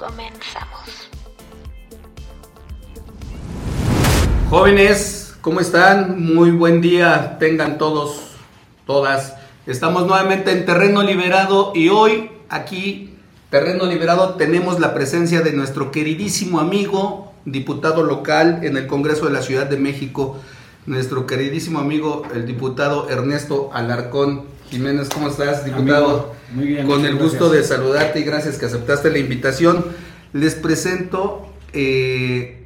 Comenzamos. Jóvenes, ¿cómo están? Muy buen día, tengan todos, todas. Estamos nuevamente en Terreno Liberado y hoy aquí, Terreno Liberado, tenemos la presencia de nuestro queridísimo amigo, diputado local en el Congreso de la Ciudad de México, nuestro queridísimo amigo, el diputado Ernesto Alarcón. Jiménez, ¿cómo estás, diputado? Muy bien. Con el gusto de saludarte y gracias que aceptaste la invitación. Les presento eh,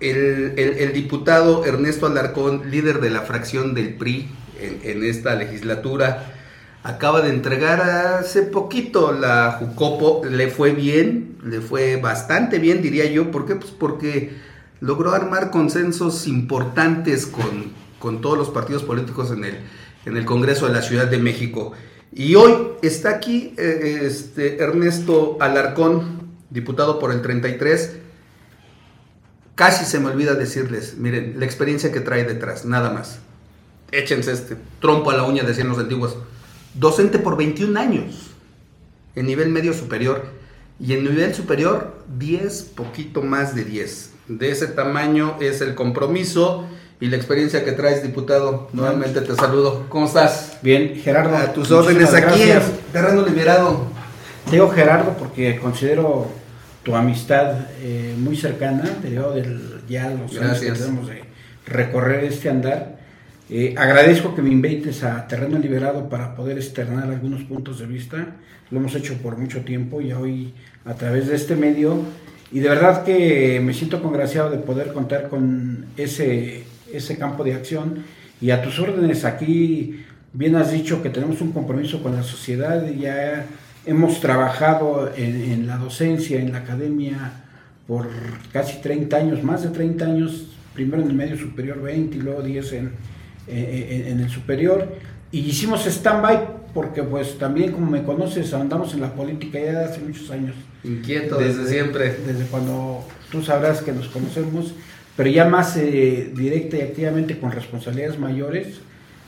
el, el- el diputado Ernesto Alarcón, líder de la fracción del PRI en, en esta legislatura. Acaba de entregar hace poquito la Jucopo, le fue bien, le fue bastante bien, diría yo. ¿Por qué? Pues porque logró armar consensos importantes con, con todos los partidos políticos en el, en el Congreso de la Ciudad de México. Y hoy está aquí eh, este, Ernesto Alarcón, diputado por el 33. Casi se me olvida decirles, miren, la experiencia que trae detrás, nada más. Échense este trompo a la uña, decían los antiguos. Docente por 21 años, en nivel medio superior. Y en nivel superior, 10, poquito más de 10. De ese tamaño es el compromiso y la experiencia que traes, diputado. Nuevamente te saludo. ¿Cómo estás? Bien, Gerardo. A tus órdenes aquí en. Terreno Liberado. Te digo Gerardo porque considero tu amistad eh, muy cercana, te digo del, ya los años que tenemos de recorrer este andar. Eh, agradezco que me invites a Terreno Liberado para poder externar algunos puntos de vista. Lo hemos hecho por mucho tiempo y hoy a través de este medio. Y de verdad que me siento congraciado de poder contar con ese, ese campo de acción. Y a tus órdenes, aquí bien has dicho que tenemos un compromiso con la sociedad y ya hemos trabajado en, en la docencia, en la academia, por casi 30 años, más de 30 años, primero en el medio superior 20 y luego 10 en, en, en el superior. Y hicimos stand-by porque pues también como me conoces, andamos en la política ya hace muchos años. Inquieto desde, siempre. Desde cuando tú sabrás que nos conocemos, pero ya más eh, directa y activamente con responsabilidades mayores.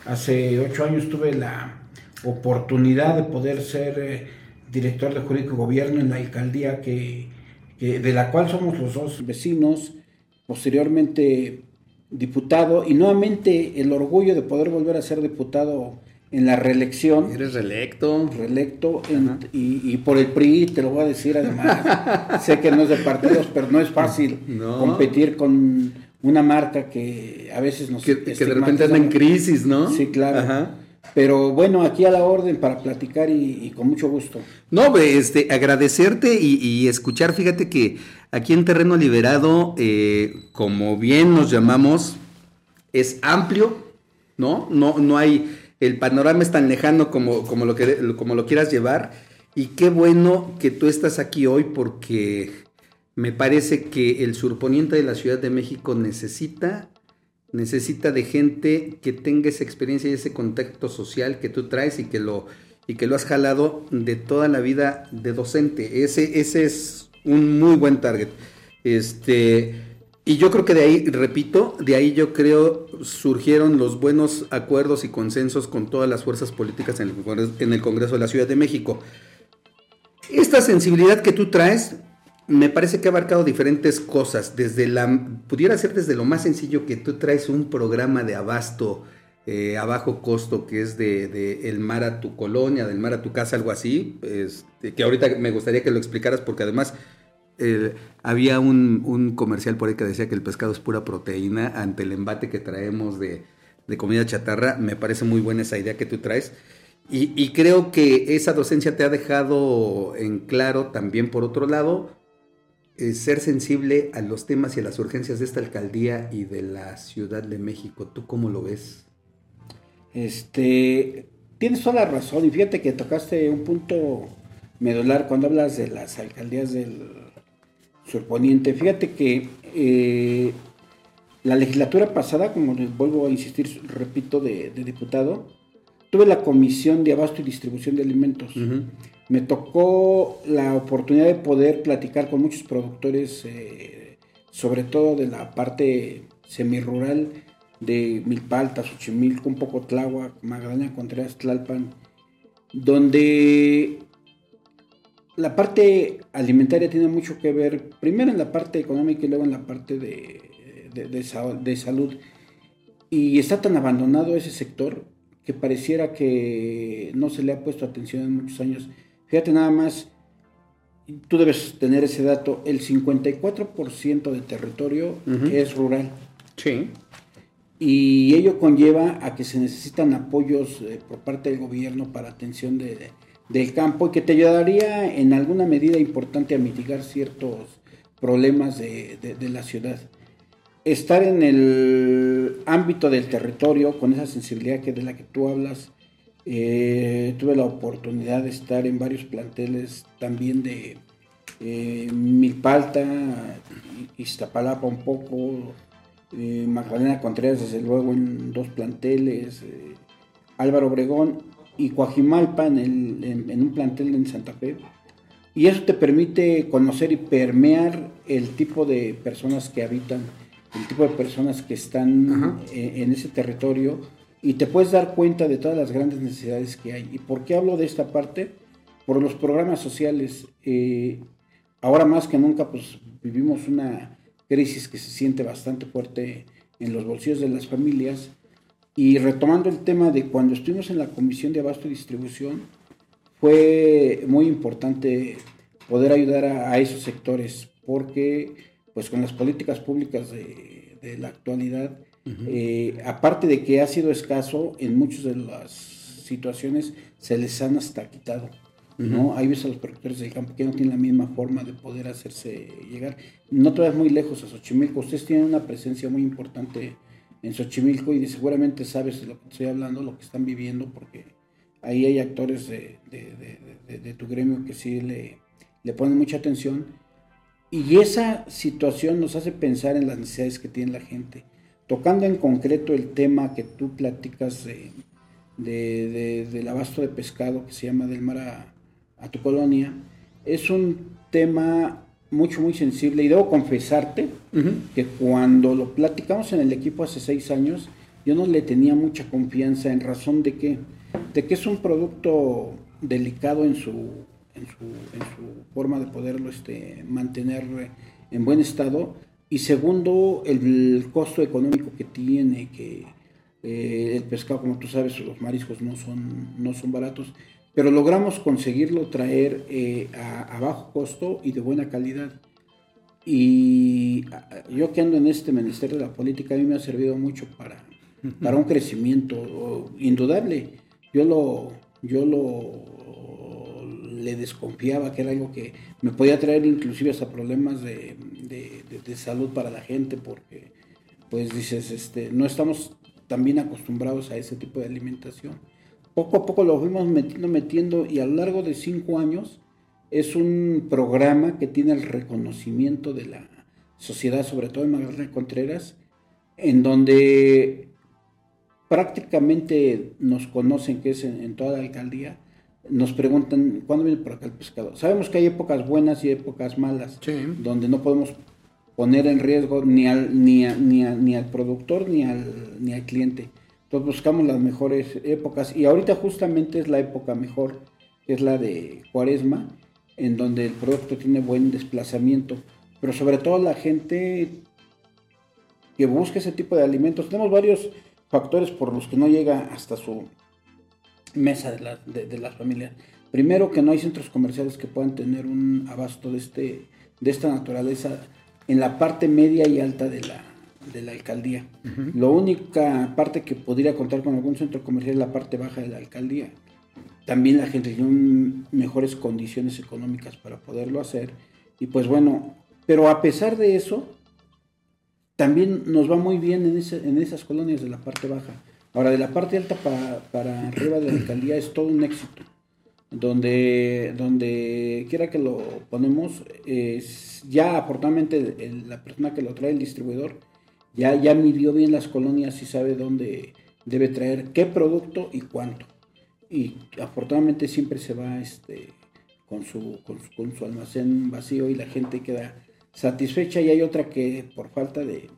Hace ocho años tuve la oportunidad de poder ser eh, director de jurídico gobierno en la alcaldía que- de la cual somos los dos vecinos, posteriormente diputado y nuevamente el orgullo de poder volver a ser diputado en la reelección Eres reelecto. reelecto en- y, y por el PRI, te lo voy a decir además. sé que no es de partidos, pero no es fácil No. competir con una marca que a veces nos Que, que de repente anda en crisis, ¿no? Sí, claro. Ajá. Pero bueno, aquí a la orden para platicar y, y con mucho gusto. No, este, agradecerte y, y escuchar, fíjate que aquí en Terreno Liberado, eh, como bien nos llamamos, es amplio, ¿no? No, no hay, el panorama es tan lejano como, como, lo, quieras llevar. Y qué bueno que tú estás aquí hoy porque me parece que el surponiente de la Ciudad de México necesita, necesita de gente que tenga esa experiencia y ese contacto social que tú traes y que lo, y que lo has jalado de toda la vida de docente. Ese, ese es un muy buen target. Este, y yo creo que de ahí, repito, de ahí yo creo surgieron los buenos acuerdos y consensos con todas las fuerzas políticas en el, Congreso- de la Ciudad de México. Esta sensibilidad que tú traes me parece que ha abarcado diferentes cosas, desde la pudiera ser desde lo más sencillo que tú traes un programa de abasto eh, a bajo costo que es de, de el mar a tu colonia, del mar a tu casa, algo así, este, que ahorita me gustaría que lo explicaras porque además había un, comercial por ahí que decía que el pescado es pura proteína ante el embate que traemos de, comida chatarra, me parece muy buena esa idea que tú traes. Y, y creo que esa docencia te ha dejado en claro también, por otro lado, eh, ser sensible a los temas y a las urgencias de esta alcaldía y de la Ciudad de México. ¿Tú cómo lo ves? Este, tienes toda la razón y fíjate que tocaste un punto medular cuando hablas de las alcaldías del, surponiente. Fíjate que eh, la legislatura pasada, como les vuelvo a insistir, repito, de, diputado, tuve la comisión de abasto y distribución de alimentos. Me tocó la oportunidad de poder platicar con muchos productores, eh, sobre todo de la parte semirural de Milpalta, Xochimilco, un poco Tláhuac, Magdalena Contreras, Tlalpan, donde la parte alimentaria tiene mucho que ver, primero en la parte económica y luego en la parte de, de, salud. Y está tan abandonado ese sector que pareciera que no se le ha puesto atención en muchos años. Fíjate nada más, tú debes tener ese dato, el 54% del territorio es rural. Sí. Y ello conlleva a que se necesitan apoyos eh, por parte del gobierno para atención de, del campo y que te ayudaría en alguna medida importante a mitigar ciertos problemas de, la ciudad. Estar en el ámbito del territorio con esa sensibilidad que de la que tú hablas, eh, tuve la oportunidad de estar en varios planteles también de eh, Milpalta, Iztapalapa un poco, eh, Magdalena Contreras desde luego en dos planteles, Álvaro Obregón y Coajimalpa en, un plantel en Santa Fe. Y eso te permite conocer y permear el tipo de personas que habitan, el tipo de personas que están eh, en, ese territorio y te puedes dar cuenta de todas las grandes necesidades que hay. ¿Y por qué hablo de esta parte? Por los programas sociales. Eh, ahora más que nunca pues vivimos una crisis que se siente bastante fuerte en los bolsillos de las familias y retomando el tema de cuando estuvimos en la Comisión de Abasto y Distribución, fue muy importante poder ayudar a, esos sectores, porque pues con las políticas públicas de, la actualidad, eh, aparte de que ha sido escaso, en muchas de las situaciones se les han hasta quitado. ¿no? Hay veces a los productores del campo que no tienen la misma forma de poder hacerse llegar. No te vas muy lejos a Xochimilco, ustedes tienen una presencia muy importante en Xochimilco y seguramente sabes de lo que estoy hablando, lo que están viviendo, porque ahí hay actores de, tu gremio que sí le, le, ponen mucha atención. Y esa situación nos hace pensar en las necesidades que tiene la gente. Tocando en concreto el tema que tú platicas del abasto de pescado que se llama del mar a, a tu colonia, es un tema mucho, muy sensible. Y debo confesarte que cuando lo platicamos en el equipo hace seis años, yo no le tenía mucha confianza en razón de que, de que es un producto delicado en su, en su, en su forma de poderlo este, mantener en buen estado. Y segundo, el, costo económico que tiene, que eh, el pescado, como tú sabes, los mariscos no son, no son baratos pero logramos conseguirlo traer eh, a, bajo costo y de buena calidad. Y yo que ando en este ministerio de la política, a mí me ha servido mucho para, para un crecimiento indudable. Yo lo, yo lo le desconfiaba que era algo que me podía traer inclusive hasta problemas de, de, salud para la gente, porque pues dices, este, no estamos tan bien acostumbrados a ese tipo de alimentación poco a poco lo fuimos metiendo, metiendo y a lo largo de cinco años es un programa que tiene el reconocimiento de la sociedad, sobre todo en Magdalena Contreras, en donde prácticamente nos conocen, que es en, toda la alcaldía, nos preguntan cuándo viene por acá el pescado. Sabemos que hay épocas buenas y épocas malas, donde no podemos poner en riesgo ni al, ni, ni, ni al productor ni al, ni al cliente buscamos las mejores épocas y ahorita justamente es la época mejor, que es la de cuaresma, en donde el producto tiene buen desplazamiento, pero sobre todo la gente que busca ese tipo de alimentos. Tenemos varios factores por los que no llega hasta su mesa de, de, las familias. Primero que no hay centros comerciales que puedan tener un abasto de, este, de esta naturaleza en la parte media y alta de la, de la alcaldía. La única parte que podría contar con algún centro comercial es la parte baja de la alcaldía. También la gente tiene mejores condiciones económicas para poderlo hacer. Y pues bueno, pero a pesar de eso, también nos va muy bien en, en esas colonias de la parte baja. Ahora, de la parte alta para, para arriba de la alcaldía es todo un éxito. donde, donde quiera que lo ponemos, es, ya afortunadamente el- la persona que lo trae, el distribuidor, ya, ya midió bien las colonias y sabe dónde debe traer qué producto y cuánto. Y afortunadamente siempre se va este, con, su, con, su, almacén vacío y la gente queda satisfecha y hay otra que por falta de,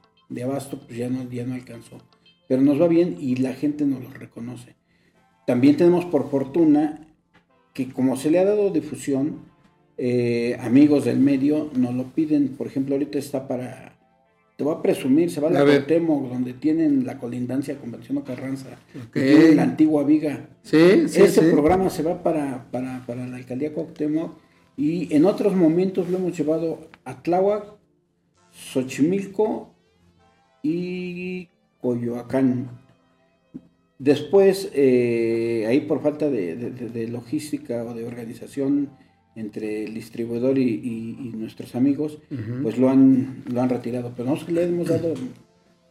abasto pues ya no, no alcanzó. Pero nos va bien y la gente nos lo reconoce. También tenemos por fortuna que como se le ha dado difusión, eh, amigos del medio nos lo piden. Por ejemplo, ahorita está para, te voy a presumir, se va a la A. Cuauhtémoc, donde tienen la colindancia con Venciano Carranza, Ok. y tienen la antigua viga. Sí, sí, Ese sí. programa se va para, para, para la alcaldía Cuauhtémoc y en otros momentos lo hemos llevado a Tláhuac, Xochimilco y Coyoacán. Después, eh, ahí por falta de- de logística o de organización entre el distribuidor y, y- y nuestros amigos, pues lo han, lo han retirado. Pero nosotros le hemos dado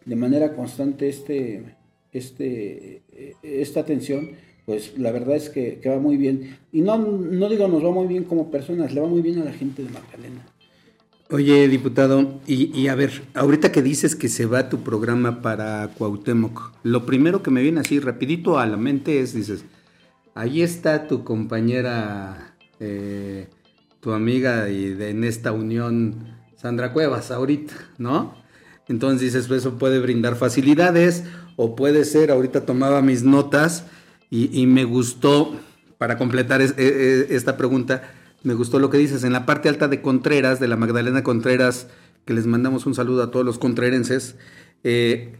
de manera constante este, este, eh, esta atención, pues la verdad es que, que va muy bien. Y no, no digo nos va muy bien como personas, le va muy bien a la gente de Magdalena. Oye, diputado, y, y a ver, ahorita que dices que se va tu programa para Cuauhtémoc, lo primero que me viene así rapidito a la mente es, dices, ahí está tu compañera, eh, tu amiga y de, en esta unión, Sandra Cuevas, ahorita, ¿no? Entonces dices, pues eso puede brindar facilidades, o puede ser, ahorita tomaba mis notas y, me gustó, para completar e- e- esta pregunta, me gustó lo que dices, en la parte alta de Contreras, de la Magdalena Contreras, que les mandamos un saludo a todos los contrerenses, eh,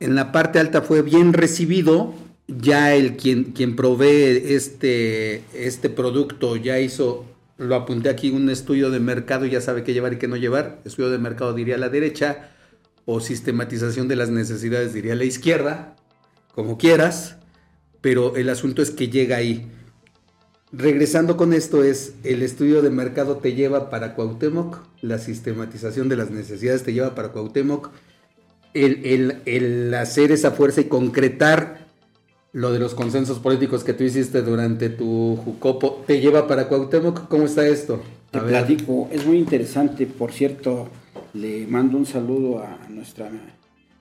en la parte alta fue bien recibido, ya el quien, quien provee este, este producto ya hizo, lo apunté aquí, un estudio de mercado, ya sabe qué llevar y qué no llevar, estudio de mercado diría la derecha, o sistematización de las necesidades diría la izquierda, como quieras, pero el asunto es que llega ahí. Regresando con esto es, el estudio de mercado te lleva para Cuauhtémoc, la sistematización de las necesidades te lleva para Cuauhtémoc, el, el- el hacer esa fuerza y concretar lo de los consensos políticos que tú hiciste durante tu Jucopo, te lleva para Cuauhtémoc, ¿cómo está esto? Te ver. platico, es muy interesante. Por cierto, le mando un saludo a nuestra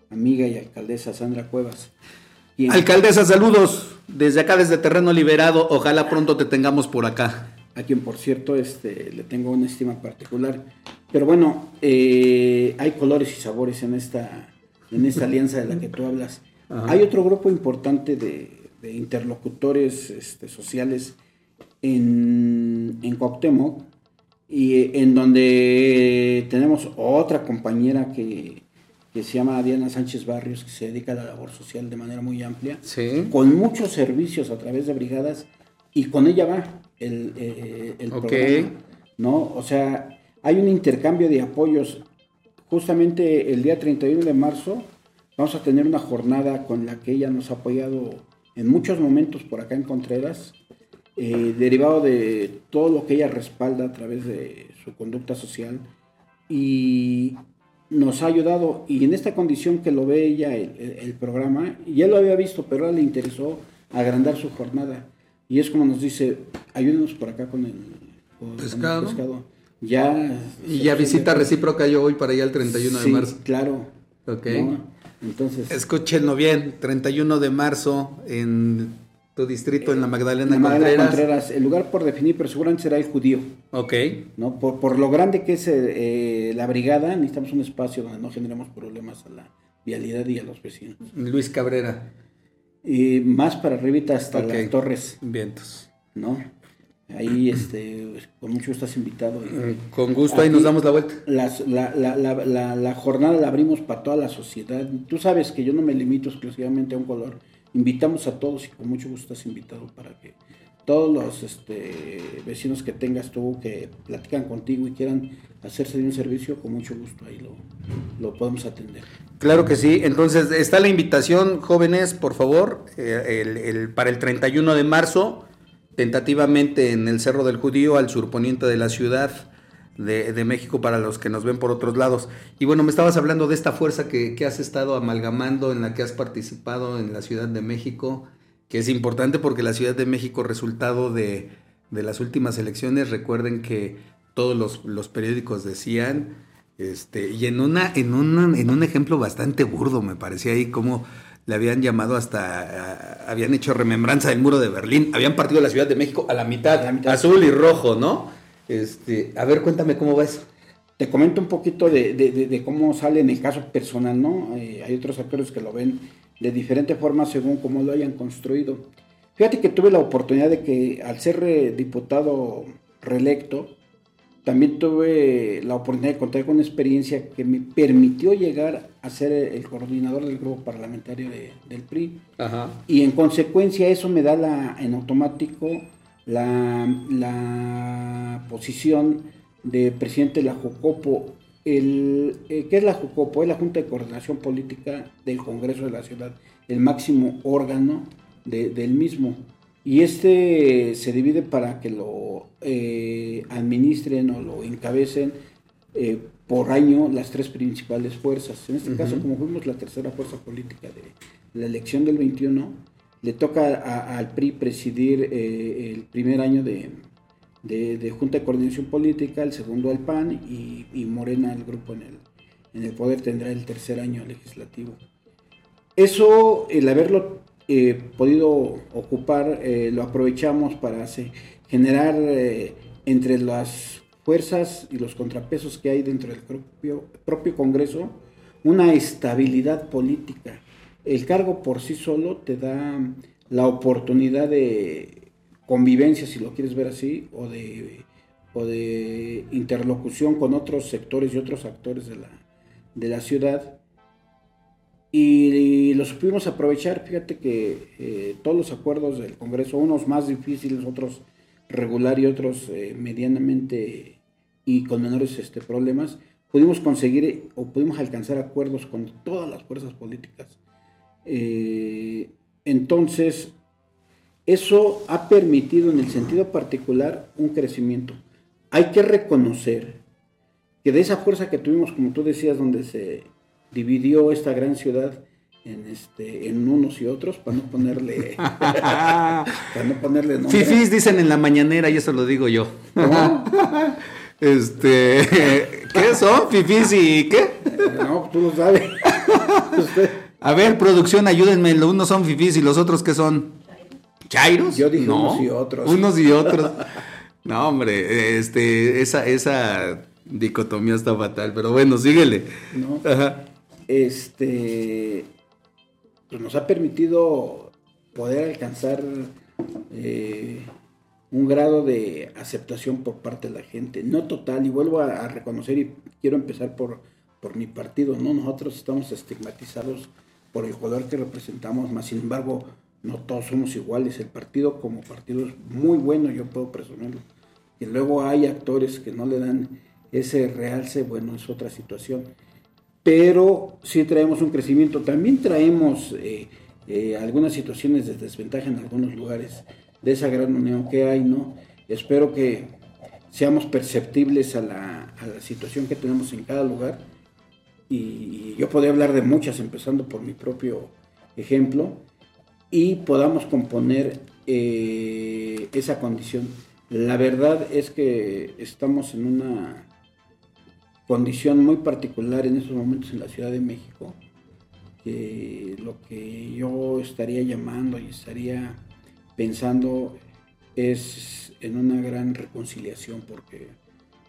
amiga y alcaldesa Sandra Cuevas. Alcaldesa, saludos desde acá, desde Terreno Liberado, ojalá pronto te tengamos por acá. a quien por cierto este, le tengo una estima particular. Pero bueno, eh, hay colores y sabores en esta, en esta alianza de la que tú hablas. Ajá. Hay otro grupo importante de, de interlocutores este, sociales en, en Cuauhtémoc y eh, en donde tenemos otra compañera que, que se llama Diana Sánchez Barrios, que se dedica a la labor social de manera muy amplia Sí. con muchos servicios a través de brigadas y con ella va el, eh, el programa, ¿no? O sea, hay un intercambio de apoyos. Justamente el día 31 de marzo vamos a tener una jornada con la que ella nos ha apoyado en muchos momentos por acá en Contreras, eh, derivado de todo lo que ella respalda a través de su conducta social y nos ha ayudado y en esta condición que lo ve ella el, el- el programa, ya lo había visto, pero ahora le interesó agrandar su jornada y es como nos dice, ayúdenos por acá con el, con- con el Pescado. Ya Y ya visita recíproca yo voy para allá el 31 de Sí, marzo. Claro. Ok. ¿no? Entonces, Escúchenlo bien, 31 de marzo en tu distrito, en la Magdalena la Magdalena Contreras. Contreras, el lugar por definir, pero seguramente será el judío. Ok, ¿no? Por, por lo grande que es eh, la brigada, necesitamos un espacio donde no generemos problemas a la vialidad y a los vecinos. Luis Cabrera, Y más para arribita hasta las torres, vientos. ¿no? Ahí, este, con mucho estás invitado. Mm, Con gusto, ahí nos damos la vuelta. Las- la- la- la- la jornada la abrimos para toda la sociedad. Tú sabes que yo no me limito exclusivamente a un color. Invitamos a todos y con mucho gusto estás invitado para que todos los este, vecinos que tengas tú que platican contigo y quieran hacerse de un servicio, con mucho gusto ahí lo, lo podemos atender. Claro que sí, entonces está la invitación, jóvenes, por favor, eh, el- el- para el 31 de marzo, tentativamente en el Cerro del Judío, al surponiente de la ciudad de, México, para los que nos ven por otros lados. Y bueno, me estabas hablando de esta fuerza que, que has estado amalgamando, en la que has participado en la Ciudad de México. que es importante porque la Ciudad de México, resultado de, de las últimas elecciones, recuerden que todos los, los periódicos decían, este, y en, una, en, un, en un ejemplo bastante burdo, me parecía ahí como le habían llamado hasta, a- habían hecho remembranza del muro de Berlín, habían partido la Ciudad de México a la mitad, A la mitad. azul y rojo, ¿no? Este, a ver, cuéntame cómo va eso. Te comento un poquito de, de- de- de cómo sale en el caso personal, ¿no? Eh, hay otros actores que lo ven de diferente forma según cómo lo hayan construido. Fíjate que tuve la oportunidad de que al ser eh, diputado reelecto, también tuve la oportunidad de contar con una experiencia que me permitió llegar a ser el coordinador del grupo parlamentario de- del PRI. Ajá. Y en consecuencia eso me da la, en automático la, la posición de presidente de la Jucopo. El, eh, ¿Qué es la Jucopo? Es la Junta de Coordinación Política del Congreso de la Ciudad, el máximo órgano de- del mismo. Y este se divide para que lo eh, administren o lo encabecen eh, por año las tres principales fuerzas. En este caso, como fuimos la tercera fuerza política de la elección del 21, le toca a- al PRI presidir eh, el primer año de, de- de Junta de Coordinación Política, el segundo al PAN y, y Morena, el grupo en el, en el poder, tendrá el tercer año legislativo. Eso, el haberlo eh, podido ocupar, eh, lo aprovechamos para generar eh, entre las fuerzas y los contrapesos que hay dentro del propio, Congreso una estabilidad política. El cargo por sí solo te da la oportunidad de convivencia, si lo quieres ver así, o de, interlocución con otros sectores y otros actores de la ciudad y lo supimos aprovechar. Fíjate que eh, todos los acuerdos del Congreso, unos más difíciles, otros regular y otros eh, medianamente y con menores este, problemas, pudimos conseguir o pudimos alcanzar acuerdos con todas las fuerzas políticas. Eh, entonces, eso ha permitido en el sentido particular un crecimiento. Hay que reconocer que de esa fuerza que tuvimos, como tú decías, donde se dividió esta gran ciudad en este en unos y otros para no ponerle para no ponerle nombre. Fifís dicen en la mañanera y eso lo digo yo. Este, ¿qué son? Fifís y qué? No, tú lo sabes. Usted- A ver, producción, ayúdenme. Los unos son fifís y los otros qué son? ¿Chairos? Yo dije No, unos y otros. Unos y otros. No, hombre, este, esa, esa dicotomía está fatal, pero bueno, síguele. ¿no? Ajá. Este pues nos ha permitido poder alcanzar eh, un grado de aceptación por parte de la gente, no total, y vuelvo a, reconocer y quiero empezar por, por mi partido, ¿no? Nosotros estamos estigmatizados por el color que representamos, más sin embargo, no todos somos iguales. El partido como partido es muy bueno, yo puedo presumirlo. Y luego hay actores que no le dan ese realce, bueno, es otra situación. Pero sí traemos un crecimiento. También traemos eh, eh, algunas situaciones de desventaja en algunos lugares de esa gran unión que hay, ¿no? Espero que seamos perceptibles a la, situación que tenemos en cada lugar. Y yo podría hablar de muchas, empezando por mi propio ejemplo, y podamos componer eh, esa condición. La verdad es que estamos en una condición muy particular en estos momentos en la Ciudad de México, que lo que yo estaría llamando y estaría pensando es en una gran reconciliación, porque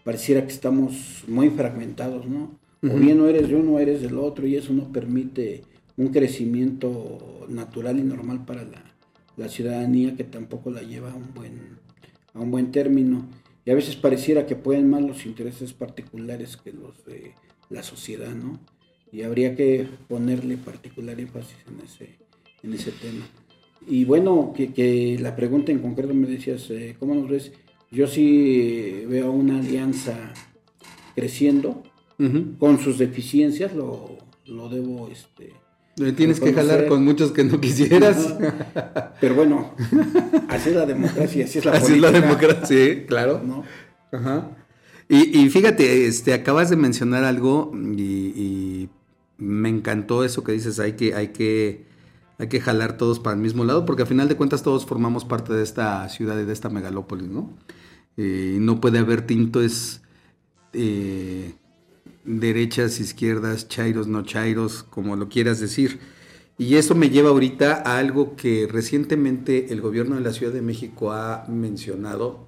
pareciera que estamos muy fragmentados, ¿no? O Ujú. bien no eres de uno, eres del otro, y eso no permite un crecimiento natural y normal para la, la ciudadanía que tampoco la lleva a un buen, a un buen término. Y a veces pareciera que pueden más los intereses particulares que los de la sociedad, ¿no? Y habría que ponerle particular énfasis en ese, en ese tema. Y bueno, que, que la pregunta en concreto me decías, eh, ¿cómo nos ves? Yo sí veo una alianza creciendo, con sus deficiencias, lo, lo debo este, Le Tienes que jalar con muchos que no quisieras. Pero bueno, así es la democracia, así es la Así es la política, democracia, sí, claro. ¿no? Ajá. Y, y fíjate, este, acabas de mencionar algo y, y me encantó eso que dices, hay que, hay que, hay que jalar todos para el mismo lado, porque al final de cuentas todos formamos parte de esta ciudad y de esta megalópolis, ¿no? Eh, no puede haber tintos eh, derechas, izquierdas, chairos, no chairos, como lo quieras decir. Y eso me lleva ahorita a algo que recientemente el gobierno de la Ciudad de México ha mencionado.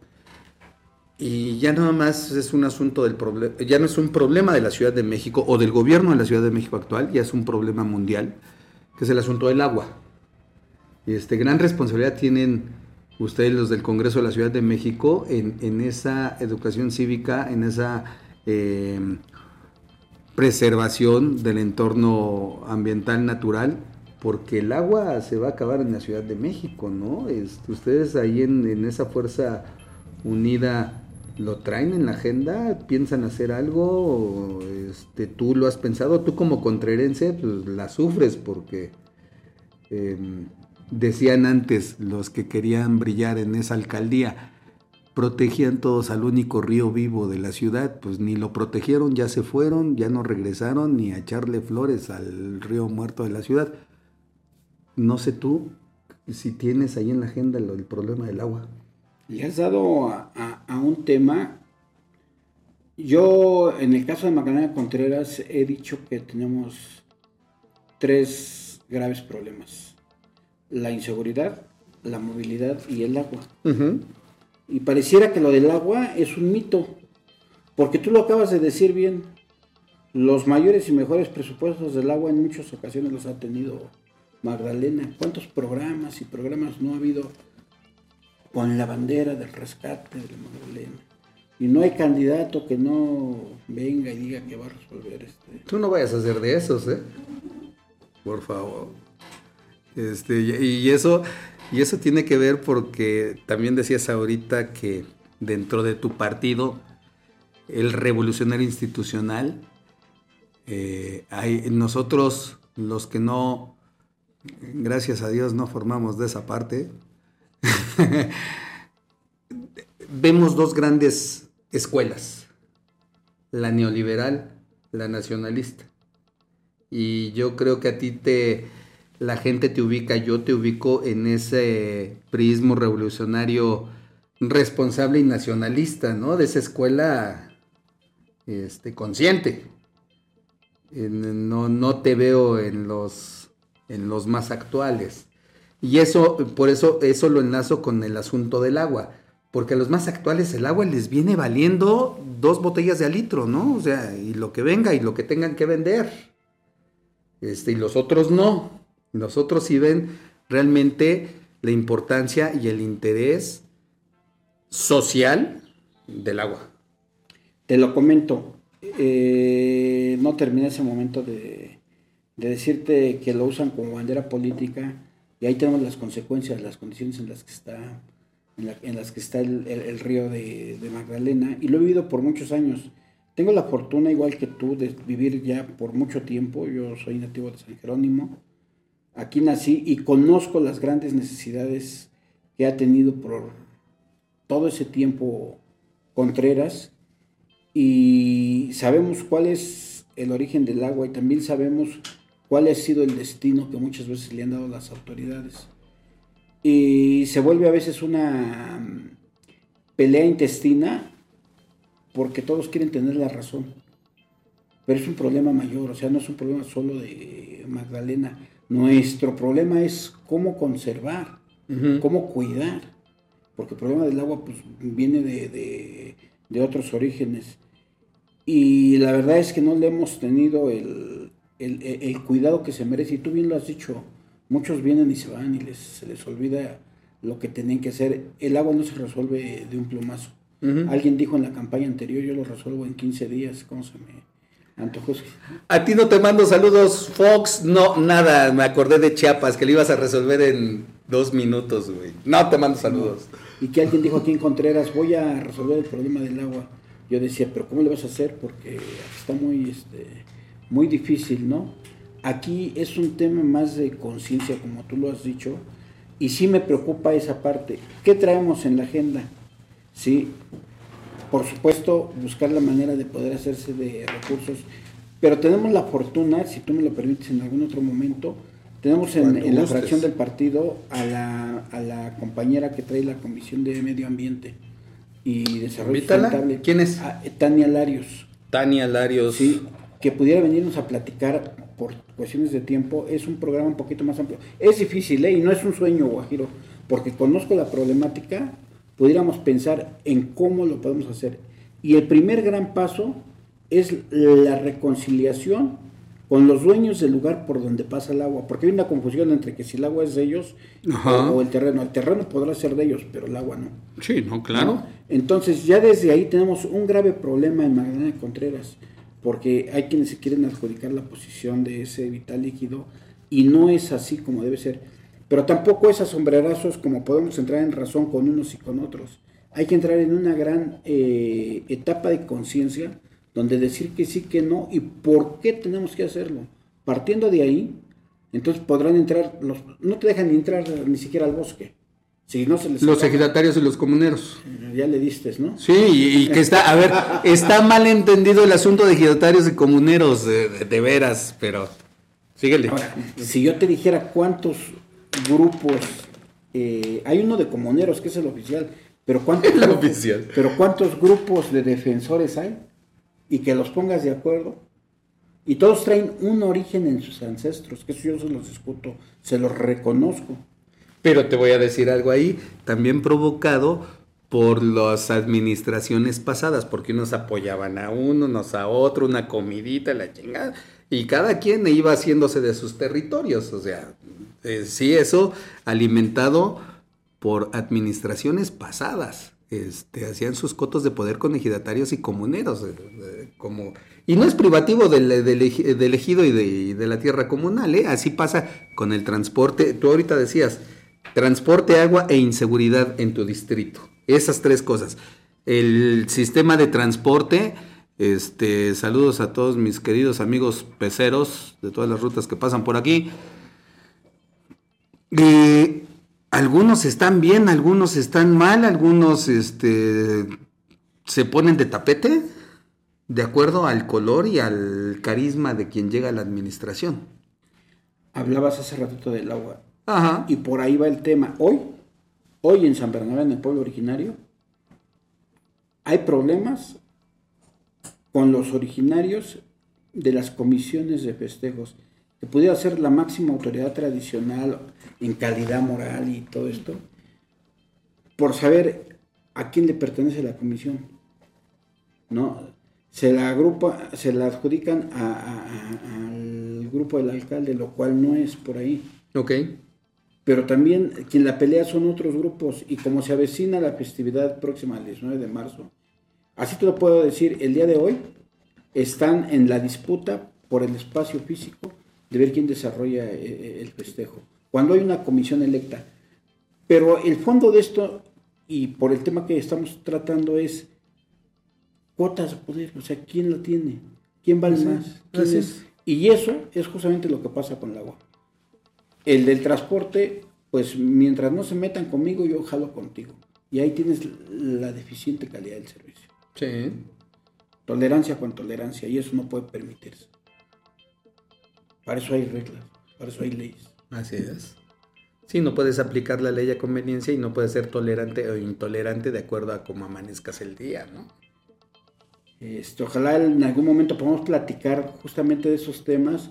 Y ya nada más es un asunto del problema, ya no es un problema de la Ciudad de México o del gobierno de la Ciudad de México actual, ya es un problema mundial, que es el asunto del agua. Y este, gran responsabilidad tienen ustedes los del Congreso de la Ciudad de México en, en esa educación cívica, en esa eh, preservación del entorno ambiental natural, porque el agua se va a acabar en la Ciudad de México, ¿no? Este, ustedes ahí en, esa fuerza unida lo traen en la agenda, piensan hacer algo, este, tú lo has pensado, tú como contrerense, pues la sufres porque eh, decían antes los que querían brillar en esa alcaldía, protegían todos al único río vivo de la ciudad, pues ni lo protegieron, ya se fueron, ya no regresaron ni a echarle flores al río muerto de la ciudad. No sé tú si tienes ahí en la agenda el, problema del agua. Le has dado a, a, a, un tema. Yo, en el caso de Magdalena Contreras, he dicho que tenemos tres graves problemas. La inseguridad, la movilidad y el agua. Uh -huh. Y pareciera que lo del agua es un mito, porque tú lo acabas de decir bien, los mayores y mejores presupuestos del agua en muchas ocasiones los ha tenido Magdalena. ¿Cuántos programas y programas no ha habido con la bandera del rescate de Magdalena? Y no hay candidato que no venga y diga que va a resolver este. Tú no vayas a hacer de esos, ¿eh? Por favor. Este, y eso, y eso tiene que ver porque también decías ahorita que dentro de tu partido, el revolucionario institucional, eh, hay nosotros los que no, gracias a Dios, no formamos de esa parte, vemos dos grandes escuelas, la neoliberal, la nacionalista. Y yo creo que a ti te, la gente te ubica, yo te ubico en ese prismo revolucionario responsable y nacionalista, ¿no? De esa escuela este, consciente. No, no te veo en los, en los más actuales. Y eso, por eso, eso lo enlazo con el asunto del agua. Porque a los más actuales el agua les viene valiendo dos botellas de litro, ¿no? O sea, y lo que venga y lo que tengan que vender. Este, y los otros no. Los otros sí ven realmente la importancia y el interés social del agua. Te lo comento. Eh, no terminé ese momento de, de, decirte que lo usan como bandera política y ahí tenemos las consecuencias, las condiciones en las que está, en, la, en las que está el río de, de, Magdalena y lo he vivido por muchos años. Tengo la fortuna, igual que tú, de vivir ya por mucho tiempo. Yo soy nativo de San Jerónimo. Aquí nací y conozco las grandes necesidades que ha tenido por todo ese tiempo Contreras y sabemos cuál es el origen del agua y también sabemos cuál ha sido el destino que muchas veces le han dado las autoridades. Y se vuelve a veces una mm, pelea intestina porque todos quieren tener la razón. Pero es un problema mayor, o sea, no es un problema solo de Magdalena. Nuestro problema es cómo conservar, uh -huh. cómo cuidar, porque el problema del agua pues, viene de, de, de otros orígenes. Y la verdad es que no le hemos tenido el, el, el, cuidado que se merece. Y tú bien lo has dicho, muchos vienen y se van y les, se les olvida lo que tienen que hacer. El agua no se resuelve de un plumazo. Uh -huh. Alguien dijo en la campaña anterior, yo lo resuelvo en 15 días. ¿Cómo se me antojó? A ti no te mando saludos, Fox. No, nada. Me acordé de Chiapas, que lo ibas a resolver en dos minutos, güey. No te mando saludos. No. Y que alguien dijo aquí en Contreras, voy a resolver el problema del agua yo decía, pero ¿cómo le vas a hacer? Porque está muy, este, muy difícil, ¿no? Aquí es un tema más de conciencia, como tú lo has dicho, y sí me preocupa esa parte. ¿Qué traemos en la agenda? Sí, por supuesto, buscar la manera de poder hacerse de recursos, pero tenemos la fortuna, si tú me lo permites en algún otro momento, Tenemos en, la fracción del partido a la, a la compañera que trae la Comisión de Medio Ambiente y Desarrollo Invítala. Sustentable. ¿Quién es? A- eh, Tania Larios. Tania Larios. Sí, que pudiera venirnos a platicar por cuestiones de tiempo. Es un programa un poquito más amplio. Es difícil, ¿eh? Y no es un sueño, Guajiro, porque conozco la problemática, pudiéramos pensar en cómo lo podemos hacer. Y el primer gran paso es la reconciliación con los dueños del lugar por donde pasa el agua, porque hay una confusión entre que si el agua es de ellos Ajá. o, el terreno. El terreno podrá ser de ellos, pero el agua no. Sí, no, claro. ¿no? Entonces ya desde ahí tenemos un grave problema en Magdalena de Contreras, porque hay quienes se quieren adjudicar la posición de ese vital líquido y no es así como debe ser. Pero tampoco es a sombrerazos como podemos entrar en razón con unos y con otros. Hay que entrar en una gran eh, etapa de conciencia donde decir que sí, que no y por qué tenemos que hacerlo. Partiendo de ahí, entonces podrán entrar, los, no te dejan ni entrar ni siquiera al bosque. Si no se les Los ejidatarios y los comuneros. ya le diste, ¿no? Sí, y, y que está, a ver, está mal entendido el asunto de ejidatarios y comuneros, de, de- de veras, pero síguele. Ahora, si yo te dijera cuántos grupos, eh, hay uno de comuneros que es el oficial, pero cuántos, El grupos- oficial. pero cuántos grupos de defensores hay y que los pongas de acuerdo y todos traen un origen en sus ancestros, que eso yo se los discuto, se los reconozco. Pero te voy a decir algo ahí, también provocado por las administraciones pasadas, porque unos apoyaban a uno, unos a otro, una comidita, la chingada, y cada quien iba haciéndose de sus territorios, o sea, eh, sí, eso alimentado por administraciones pasadas. Este, hacían sus cotos de poder con ejidatarios y comuneros, eh, eh, como y no es privativo del, del, eji- del ejido y de, y de la tierra comunal, ¿eh? así pasa con el transporte. Tú ahorita decías, transporte, agua e inseguridad en tu distrito. Esas tres cosas. El sistema de transporte, este, saludos a todos mis queridos amigos peceros de todas las rutas que pasan por aquí. Y algunos están bien, algunos están mal, algunos este, se ponen de tapete de acuerdo al color y al carisma de quien llega a la administración. Hablabas hace ratito del agua Ajá. y por ahí va el tema. Hoy, hoy en San Bernabé, en el pueblo originario, hay problemas con los originarios de las comisiones de festejos, que pudiera ser la máxima autoridad tradicional en calidad moral y todo esto, por saber a quién le pertenece la comisión. ¿No? Se la agrupa, se la adjudican a- a- a- al grupo del alcalde, lo cual no es por ahí Ok. pero también quien la pelea son otros grupos y como se avecina la festividad próxima al 19 de marzo, así te lo puedo decir, el día de hoy están en la disputa por el espacio físico de ver quién desarrolla eh, eh, el festejo, cuando hay una comisión electa. Pero el fondo de esto, y por el tema que estamos tratando, es cuotas de poder, o sea, ¿quién la tiene? ¿Quién vale más? ¿Quién es. Y eso es justamente lo que pasa con el agua. El del transporte, pues mientras no se metan conmigo, yo jalo contigo. Y ahí tienes la deficiente calidad del servicio. Sí. Tolerancia con tolerancia, y eso no puede permitirse. Para eso hay reglas, para eso hay leyes. Así es. Sí, no puedes aplicar la ley a conveniencia y no puedes ser tolerante o intolerante de acuerdo a cómo amanezcas el día, ¿no? Este, ojalá en algún momento podamos platicar justamente de esos temas,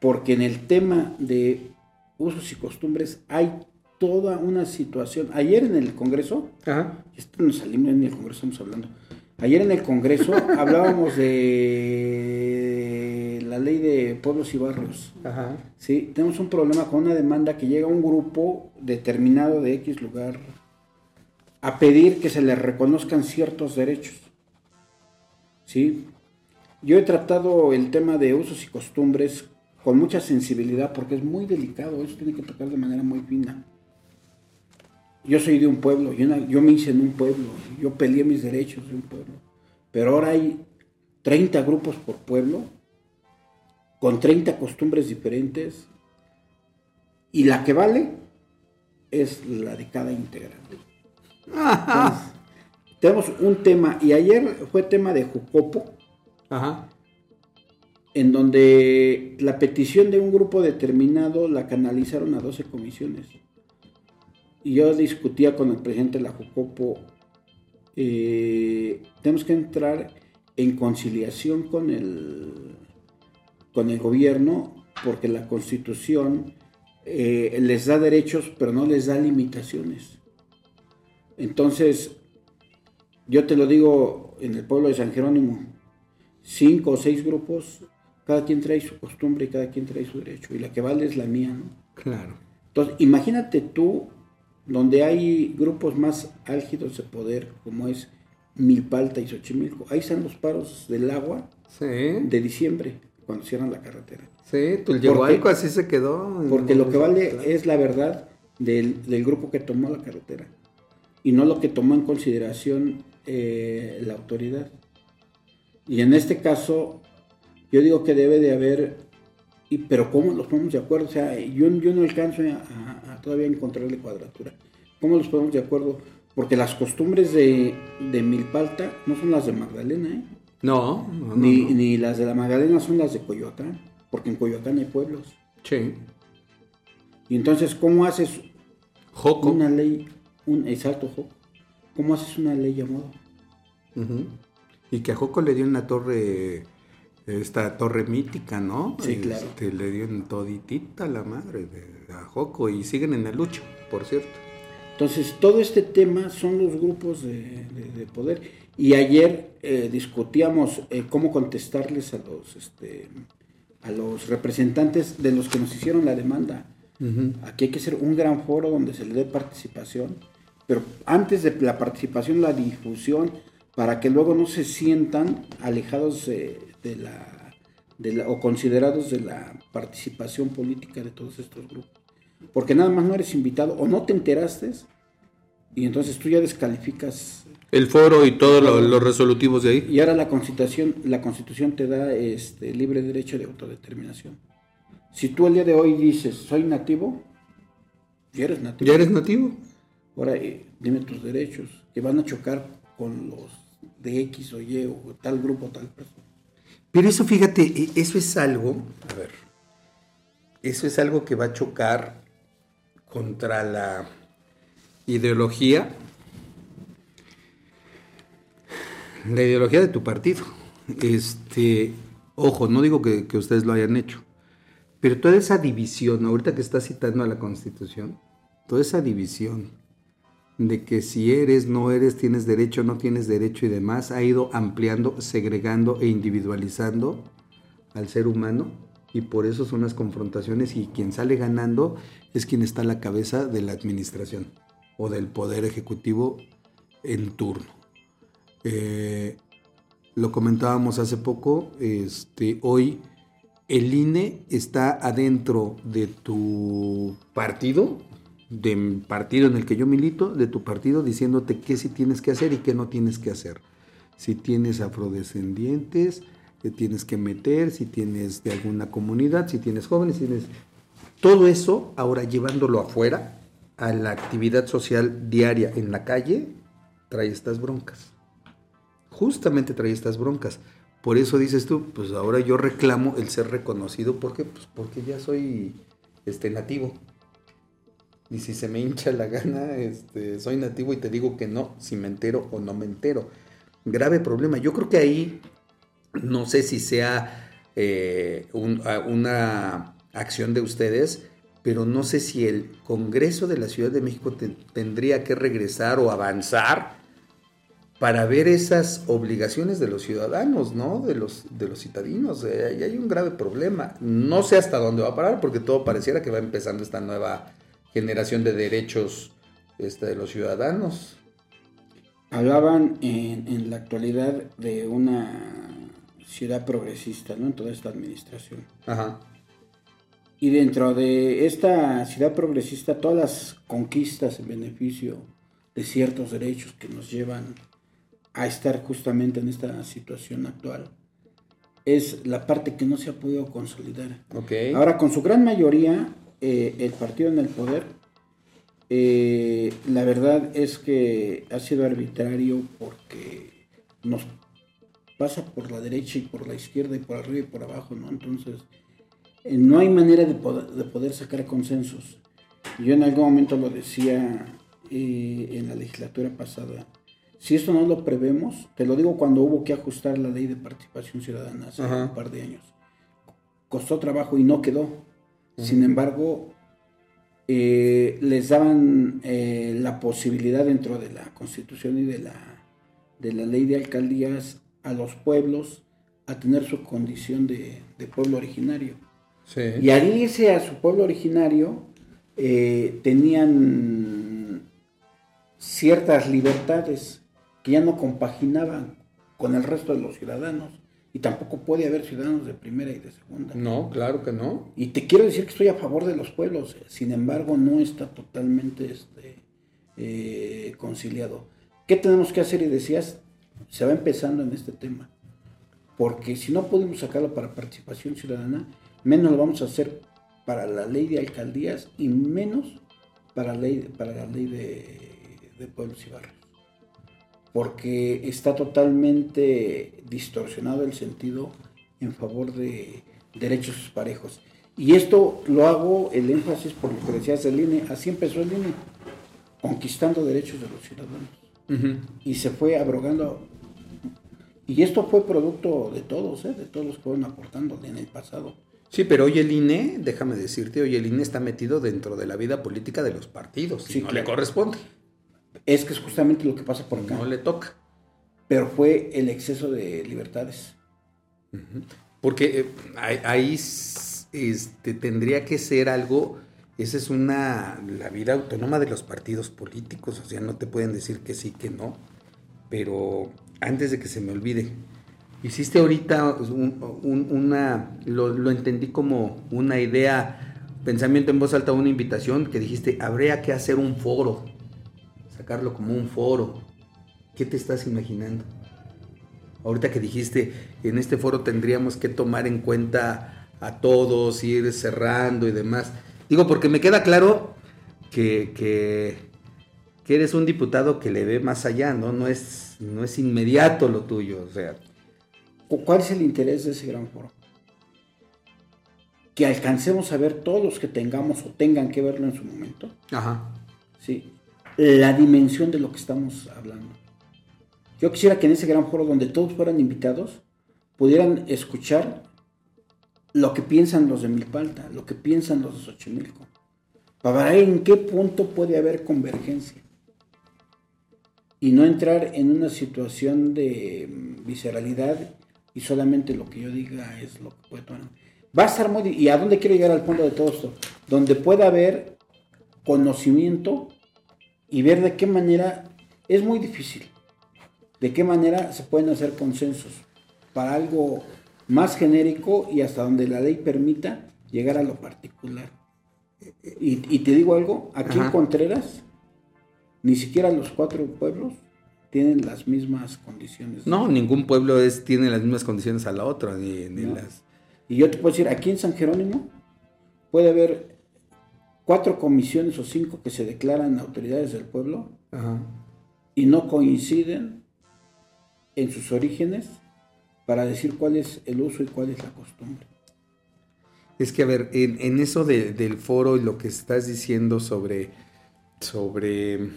porque en el tema de usos y costumbres hay toda una situación. Ayer en el Congreso, Ajá. Esto nos salimos en el Congreso, estamos hablando. Ayer en el Congreso hablábamos de la ley de pueblos y barrios. Ajá. Sí, tenemos un problema con una demanda que llega a un grupo determinado de X lugar a pedir que se les reconozcan ciertos derechos. Sí, yo he tratado el tema de usos y costumbres con mucha sensibilidad porque es muy delicado, eso tiene que tocar de manera muy fina. Yo soy de un pueblo, yo, na- yo me hice en un pueblo, yo peleé mis derechos de un pueblo, pero ahora hay 30 grupos por pueblo con 30 costumbres diferentes y la que vale es la de cada integrante. Entonces, tenemos un tema y ayer fue tema de Jucopo Ajá. en donde la petición de un grupo determinado la canalizaron a 12 comisiones. Y yo discutía con el presidente de la Jucopo, eh, tenemos que entrar en conciliación con el, con el gobierno, porque la constitución eh, les da derechos, pero no les da limitaciones. Entonces, yo te lo digo en el pueblo de San Jerónimo, cinco o seis grupos, cada quien trae su costumbre y cada quien trae su derecho, y la que vale es la mía, ¿no? Claro. Entonces, imagínate tú, donde hay grupos más álgidos de poder, como es Milpalta y Xochimilco, ahí están los paros del agua Sí. de diciembre, cuando cierran la carretera. Sí, Tulyehualco así se quedó. Porque lo que vale Claro. es la verdad del, del grupo que tomó la carretera y no lo que tomó en consideración eh, la autoridad. Y en este caso, yo digo que debe de haber, y, pero ¿cómo los ponemos de acuerdo? O sea, yo, yo no alcanzo a, a- a todavía encontrarle cuadratura. ¿Cómo los ponemos de acuerdo? Porque las costumbres de, de Milpalta no son las de Magdalena, ¿eh? No, no, ni, no. ni las de la Magdalena son las de Coyoacán, porque en Coyoacán hay pueblos. Sí. Y entonces, ¿cómo haces Joco. una ley, un exacto Joco? ¿Cómo haces una ley a modo? Ujú. Y que a Joco le dio una torre, esta torre mítica, ¿no? Sí, claro. Este, le dio en toditita la madre de, a Joco y siguen en el lucho, por cierto. Entonces, todo este tema son los grupos de, de- de poder. Y ayer eh, discutíamos eh, cómo contestarles a los, este, a los representantes de los que nos hicieron la demanda. Aquí hay que hacer un gran foro donde se le dé participación, pero antes de la participación, la difusión, para que luego no se sientan alejados de, de la, de la- o considerados de la participación política de todos estos grupos. Porque nada más no eres invitado o no te enteraste y entonces tú ya descalificas. El foro y todos lo- los resolutivos de ahí. Y ahora la constitución, la constitución te da este libre derecho de autodeterminación. Si tú el día de hoy dices soy nativo, ya eres nativo. ¿Ya eres nativo? Ahora eh, dime tus derechos, que van a chocar con los de X o Y o tal grupo, tal persona. Pero eso, fíjate, e- eso es algo, a ver, eso es algo que va a chocar contra la ideología, la ideología de tu partido. Este, ojo, no digo que, que ustedes lo hayan hecho, pero toda esa división, ahorita que estás citando a la Constitución, toda esa división de que si eres, no eres, tienes derecho, no tienes derecho y demás, ha ido ampliando, segregando e individualizando al ser humano y por eso son las confrontaciones y quien sale ganando es quien está a la cabeza de la administración o del poder ejecutivo en turno. Eh, lo comentábamos hace poco, este, hoy el INE está adentro de tu partido, del partido en el que yo milito, de tu partido, diciéndote qué sí tienes que hacer y qué no tienes que hacer. Si tienes afrodescendientes, te tienes que meter, si tienes de alguna comunidad, si tienes jóvenes, si tienes... Todo eso, ahora llevándolo afuera, a la actividad social diaria en la calle, trae estas broncas. Justamente trae estas broncas. Por eso dices tú, pues ahora yo reclamo el ser reconocido. ¿Por qué? Pues porque ya soy este, nativo. Y si se me hincha la gana, este, soy nativo y te digo que no, si me entero o no me entero. Grave problema. Yo creo que ahí, no sé si sea eh, una acción de ustedes, pero no sé si el Congreso de la Ciudad de México te- tendría que regresar o avanzar para ver esas obligaciones de los ciudadanos, ¿no? De los, de los citadinos. Eh, ahí hay un grave problema. No sé hasta dónde va a parar, porque todo pareciera que va empezando esta nueva generación de derechos este, de los ciudadanos. Hablaban en, en la actualidad de una ciudad progresista, ¿no? En toda esta administración. Ajá. Y dentro de esta ciudad progresista, todas las conquistas en beneficio de ciertos derechos que nos llevan a estar justamente en esta situación actual, es la parte que no se ha podido consolidar. Ahora, con su gran mayoría, eh, el partido en el poder, eh, la verdad es que ha sido arbitrario porque nos pasa por la derecha y por la izquierda y por arriba y por abajo, ¿no? Entonces, no hay manera de poder, de poder sacar consensos. Yo en algún momento lo decía eh, en la legislatura pasada. Si esto no lo prevemos, te lo digo cuando hubo que ajustar la ley de participación ciudadana hace Ajá. un par de años. Costó trabajo y no quedó. Sin embargo, eh, les daban eh, la posibilidad dentro de la constitución y de la, de la ley de alcaldías a los pueblos a tener su condición de, de pueblo originario. Sí. Y al irse a su pueblo originario, eh, tenían ciertas libertades que ya no compaginaban con el resto de los ciudadanos. Y tampoco puede haber ciudadanos de primera y de segunda. No, claro que no. Y te quiero decir que estoy a favor de los pueblos, sin embargo no está totalmente este, eh, conciliado. ¿Qué tenemos que hacer? Y decías, se va empezando en este tema. Porque si no podemos sacarlo para participación ciudadana, menos lo vamos a hacer para la ley de alcaldías y menos para la ley, para la ley de, de pueblos y barrios. Porque está totalmente distorsionado el sentido en favor de derechos parejos. Y esto lo hago el énfasis por lo que decías del INE. Así empezó el INE, conquistando derechos de los ciudadanos. Y se fue abrogando. Y esto fue producto de todos, ¿eh? de todos los que fueron aportando en el pasado. Sí, pero hoy el INE, déjame decirte, hoy el INE está metido dentro de la vida política de los partidos. Sí, y no claro. le corresponde. Es que es justamente lo que pasa por acá. No le toca. Pero fue el exceso de libertades. Porque eh, ahí, este, tendría que ser algo, esa es una, la vida autónoma de los partidos políticos, o sea, no te pueden decir que sí, que no, pero antes de que se me olvide, hiciste ahorita un- un- una, lo, lo entendí como una idea, pensamiento en voz alta, una invitación que dijiste, habría que hacer un foro, sacarlo como un foro. ¿Qué te estás imaginando? Ahorita que dijiste, en este foro tendríamos que tomar en cuenta a todos, ir cerrando y demás. Digo, porque me queda claro que, que, que eres un diputado que le ve más allá, ¿no? No es, no es inmediato lo tuyo, o sea. ¿Cu- ¿Cuál es el interés de ese gran foro? Que alcancemos a ver todos los que tengamos o tengan que verlo en su momento. Ajá. ¿sí? La dimensión de lo que estamos hablando. Yo quisiera que en ese gran foro donde todos fueran invitados, pudieran escuchar lo que piensan los de Milpalta, lo que piensan los de Xochimilco, para ver en qué punto puede haber convergencia. Y no entrar en una situación de mm, visceralidad y solamente lo que yo diga es lo que puede tomar. Va a estar muy... ¿Y a dónde quiero llegar al fondo de todo esto? Donde pueda haber conocimiento y ver de qué manera es muy difícil. De qué manera se pueden hacer consensos para algo más genérico y hasta donde la ley permita llegar a lo particular. Y, y te digo algo, aquí Ajá. en Contreras, ni siquiera los cuatro pueblos tienen las mismas condiciones. No, ningún pueblo es, tiene las mismas condiciones a la otra, ni, ni No. las... Y yo te puedo decir, aquí en San Jerónimo puede haber cuatro comisiones o cinco que se declaran autoridades del pueblo Ajá. y no coinciden en sus orígenes para decir cuál es el uso y cuál es la costumbre. Es que, a ver, en, en eso de- del foro y lo que estás diciendo sobre, sobre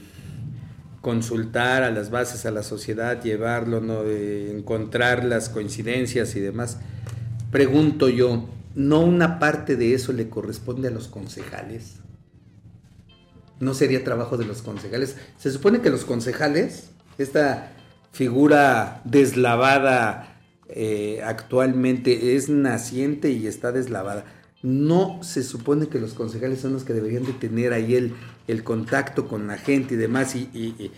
consultar a las bases, a la sociedad, llevarlo, ¿no? Encontrar las coincidencias y demás, pregunto yo, ¿no una parte de eso le corresponde a los concejales? ¿No sería trabajo de los concejales? Se supone que los concejales, esta figura deslavada eh, actualmente es naciente y está deslavada. No se supone que los concejales son los que deberían de tener ahí el, el contacto con la gente y demás y, y-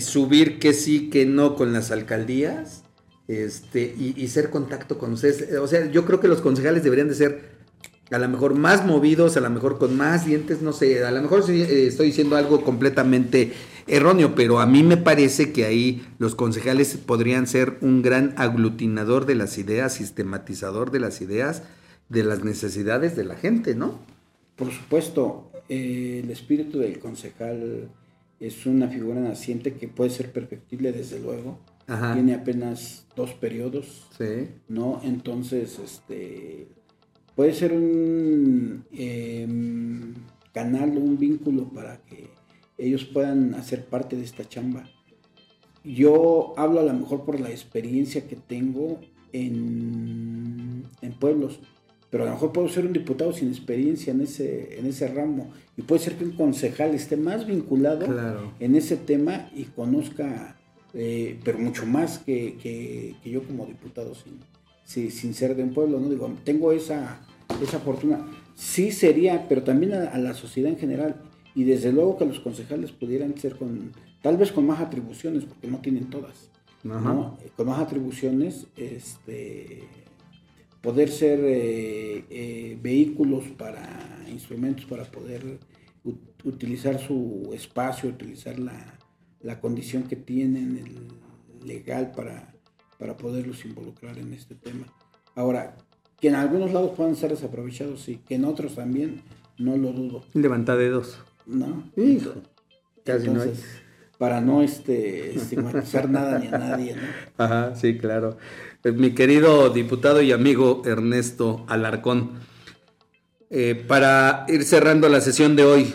subir que sí, que no con las alcaldías este, y, ser contacto con ustedes. O sea, yo creo que los concejales deberían de ser a lo mejor más movidos, a lo mejor con más dientes, no sé, a lo mejor eh, estoy diciendo algo completamente erróneo, pero a mí me parece que ahí los concejales podrían ser un gran aglutinador de las ideas, sistematizador de las ideas, de las necesidades de la gente, ¿no? Por supuesto, eh, el espíritu del concejal es una figura naciente que puede ser perfectible desde luego, Ajá. tiene apenas dos periodos, Sí. ¿no? Entonces, este, puede ser un em, canal, un vínculo para que ellos puedan hacer parte de esta chamba. Yo hablo a lo mejor por la experiencia que tengo en, en pueblos, pero a lo mejor puedo ser un diputado sin experiencia en ese, en ese ramo. Y puede ser que un concejal esté más vinculado Claro. en ese tema y conozca, eh, pero mucho más que, que- que yo como diputado sin, sin, ser de un pueblo, ¿no? Digo, tengo esa, esa fortuna. Sí sería, pero también a, a la sociedad en general. Y desde luego que los concejales pudieran ser con, tal vez con más atribuciones, porque no tienen todas. ¿no? Con más atribuciones, este, poder ser eh, eh, vehículos para instrumentos para poder ut- utilizar su espacio, utilizar la, la condición que tienen el legal para, para poderlos involucrar en este tema. Ahora, que en algunos lados puedan ser desaprovechados, sí, que en otros también, no lo dudo, Levanta dedos. ¿no? Hijo, casi no hay. Entonces, para no este, estigmatizar nada ni a nadie, ¿no? Ajá, sí, claro. Eh, Mi querido diputado y amigo Ernesto Alarcón, eh, para ir cerrando la sesión de hoy,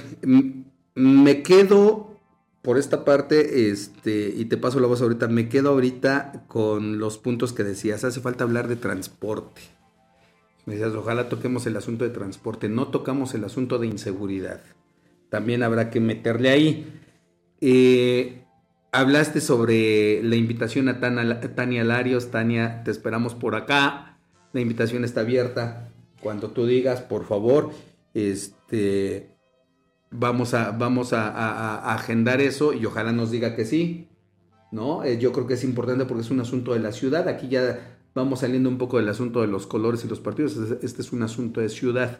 me quedo por esta parte, este, y te paso la voz ahorita, me quedo ahorita con los puntos que decías. Hace falta hablar de transporte. Me decías, ojalá toquemos el asunto de transporte, no tocamos el asunto de inseguridad. También habrá que meterle ahí. Eh, hablaste sobre la invitación a Tania Larios. Tania, te esperamos por acá. La invitación está abierta. Cuando tú digas, por favor, este, vamos a, vamos a, agendar eso y ojalá nos diga que sí. ¿no? Eh, yo creo que es importante porque es un asunto de la ciudad. Aquí ya vamos saliendo un poco del asunto de los colores y los partidos. Este- Este es un asunto de ciudad.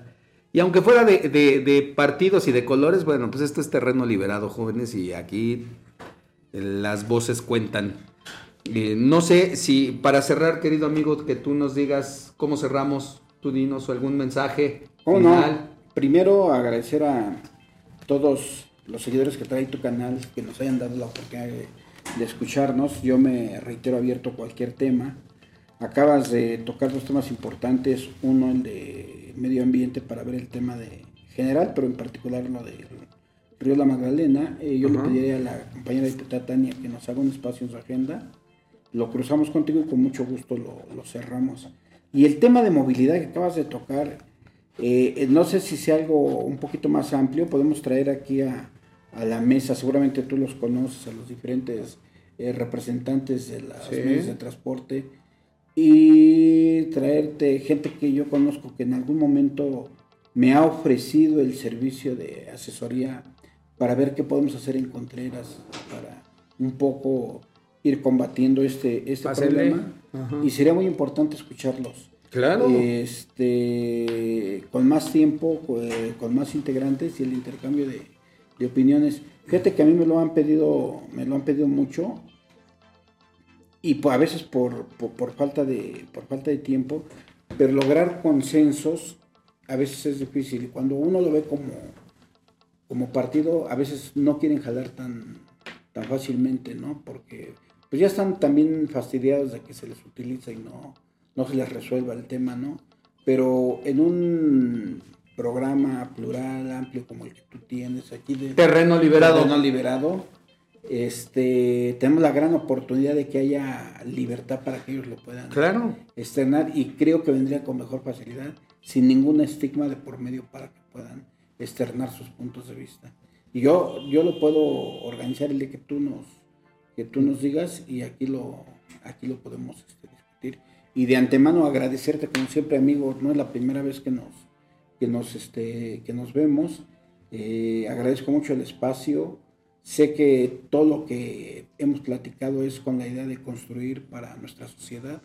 Y aunque fuera de, partidos y de colores, bueno, pues esto es terreno liberado, jóvenes, y aquí las voces cuentan. Eh, no sé si para cerrar, querido amigo, que tú nos digas cómo cerramos, tú dinos algún mensaje ¿Cómo final. no? Primero agradecer a todos los seguidores que trae tu canal, que nos hayan dado la oportunidad de, de escucharnos. Yo me reitero abierto a cualquier tema. Acabas de tocar dos temas importantes, uno el de medio ambiente para ver el tema de general, pero en particular lo del Río La Magdalena. Eh, yo Ajá. le pediría a la compañera diputada Tania que nos haga un espacio en su agenda. Lo cruzamos contigo y con mucho gusto lo, lo cerramos. Y el tema de movilidad que acabas de tocar, eh, eh, no sé si sea algo un poquito más amplio, podemos traer aquí a, a la mesa, seguramente tú los conoces, a los diferentes eh, representantes de los Sí. medios de transporte y traerte gente que yo conozco que en algún momento me ha ofrecido el servicio de asesoría para ver qué podemos hacer en Contreras para un poco ir combatiendo este, este problema Ajá. y sería muy importante escucharlos Claro. este, con más tiempo, co- con más integrantes y el intercambio de, de opiniones. Fíjate que a mí me lo han pedido, me lo han pedido mucho y pues, a veces por, por, por falta de, por falta de tiempo, pero lograr consensos a veces es difícil. Y cuando uno lo ve como, como partido, a veces no quieren jalar tan, tan fácilmente, ¿no? Porque pues ya están también fastidiados de que se les utiliza y no, no se les resuelva el tema, ¿no? Pero en un programa plural, amplio como el que tú tienes aquí de Terreno liberado. terreno liberado, este, tenemos la gran oportunidad de que haya libertad para que ellos lo puedan Claro. externar y creo que vendría con mejor facilidad, sin ningún estigma de por medio para que puedan externar sus puntos de vista. Y yo, yo lo puedo organizar el día que tú nos, que tú nos digas y aquí lo, aquí lo podemos este, discutir. Y de antemano agradecerte como siempre amigo, no es la primera vez que nos, que nos, este, que nos vemos. Eh, agradezco mucho el espacio. Sé que todo lo que hemos platicado es con la idea de construir para nuestra sociedad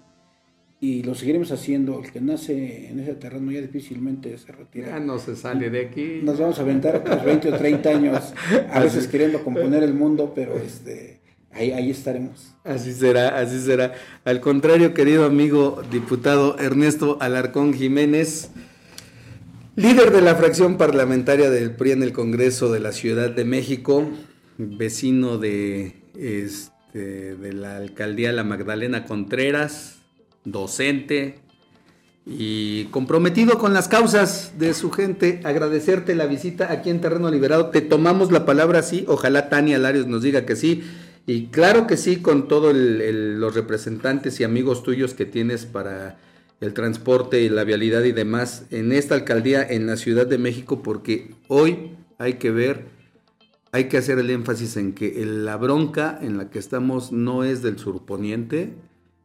y lo seguiremos haciendo. El que nace en ese terreno ya difícilmente se retira. Ya no se sale de aquí. Nos vamos a aventar otros 20 o 30 años, a veces queriendo componer el mundo, pero este, ahí, ahí estaremos. Así será, así será. Al contrario, querido amigo diputado Ernesto Alarcón Jiménez, líder de la fracción parlamentaria del PRI en el Congreso de la Ciudad de México, vecino de este este, de la alcaldía La Magdalena Contreras, docente y comprometido con las causas de su gente. Agradecerte la visita aquí en Terreno Liberado. Te tomamos la palabra, sí. Ojalá Tania Larios nos diga que sí. Y claro que sí, con todos los representantes y amigos tuyos que tienes para el transporte y la vialidad y demás en esta alcaldía en la Ciudad de México, porque hoy hay que ver, hay que hacer el énfasis en que la bronca en la que estamos no es del surponiente,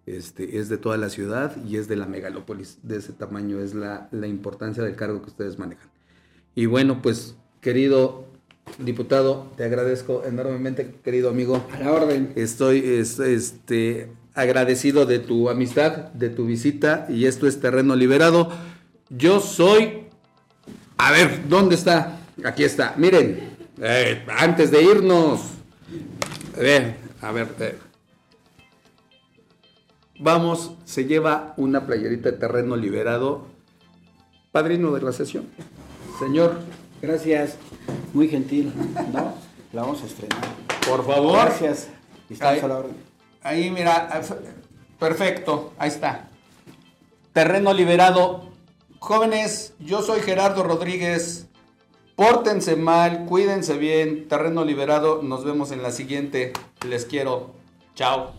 este, es de toda la ciudad y es de la megalópolis. De ese tamaño es la, la importancia del cargo que ustedes manejan. Y bueno, pues querido diputado, te agradezco enormemente, querido amigo. A la orden. Estoy este, agradecido de tu amistad, de tu visita y esto es terreno liberado. Yo soy... A ver, ¿dónde está? Aquí está. Miren, eh, antes de irnos... A ver, a ver. Eh. Vamos, se lleva una playerita de terreno liberado. Padrino de la sesión. Señor. Gracias. Muy gentil, ¿no? La vamos a estrenar. Por favor. Gracias. Estamos Ahí. a la orden. Ahí, mira, perfecto, ahí está. Terreno liberado. Jóvenes, yo soy Gerardo Rodríguez. Pórtense mal, cuídense bien. Terreno liberado. Nos vemos en la siguiente. Les quiero. Chao.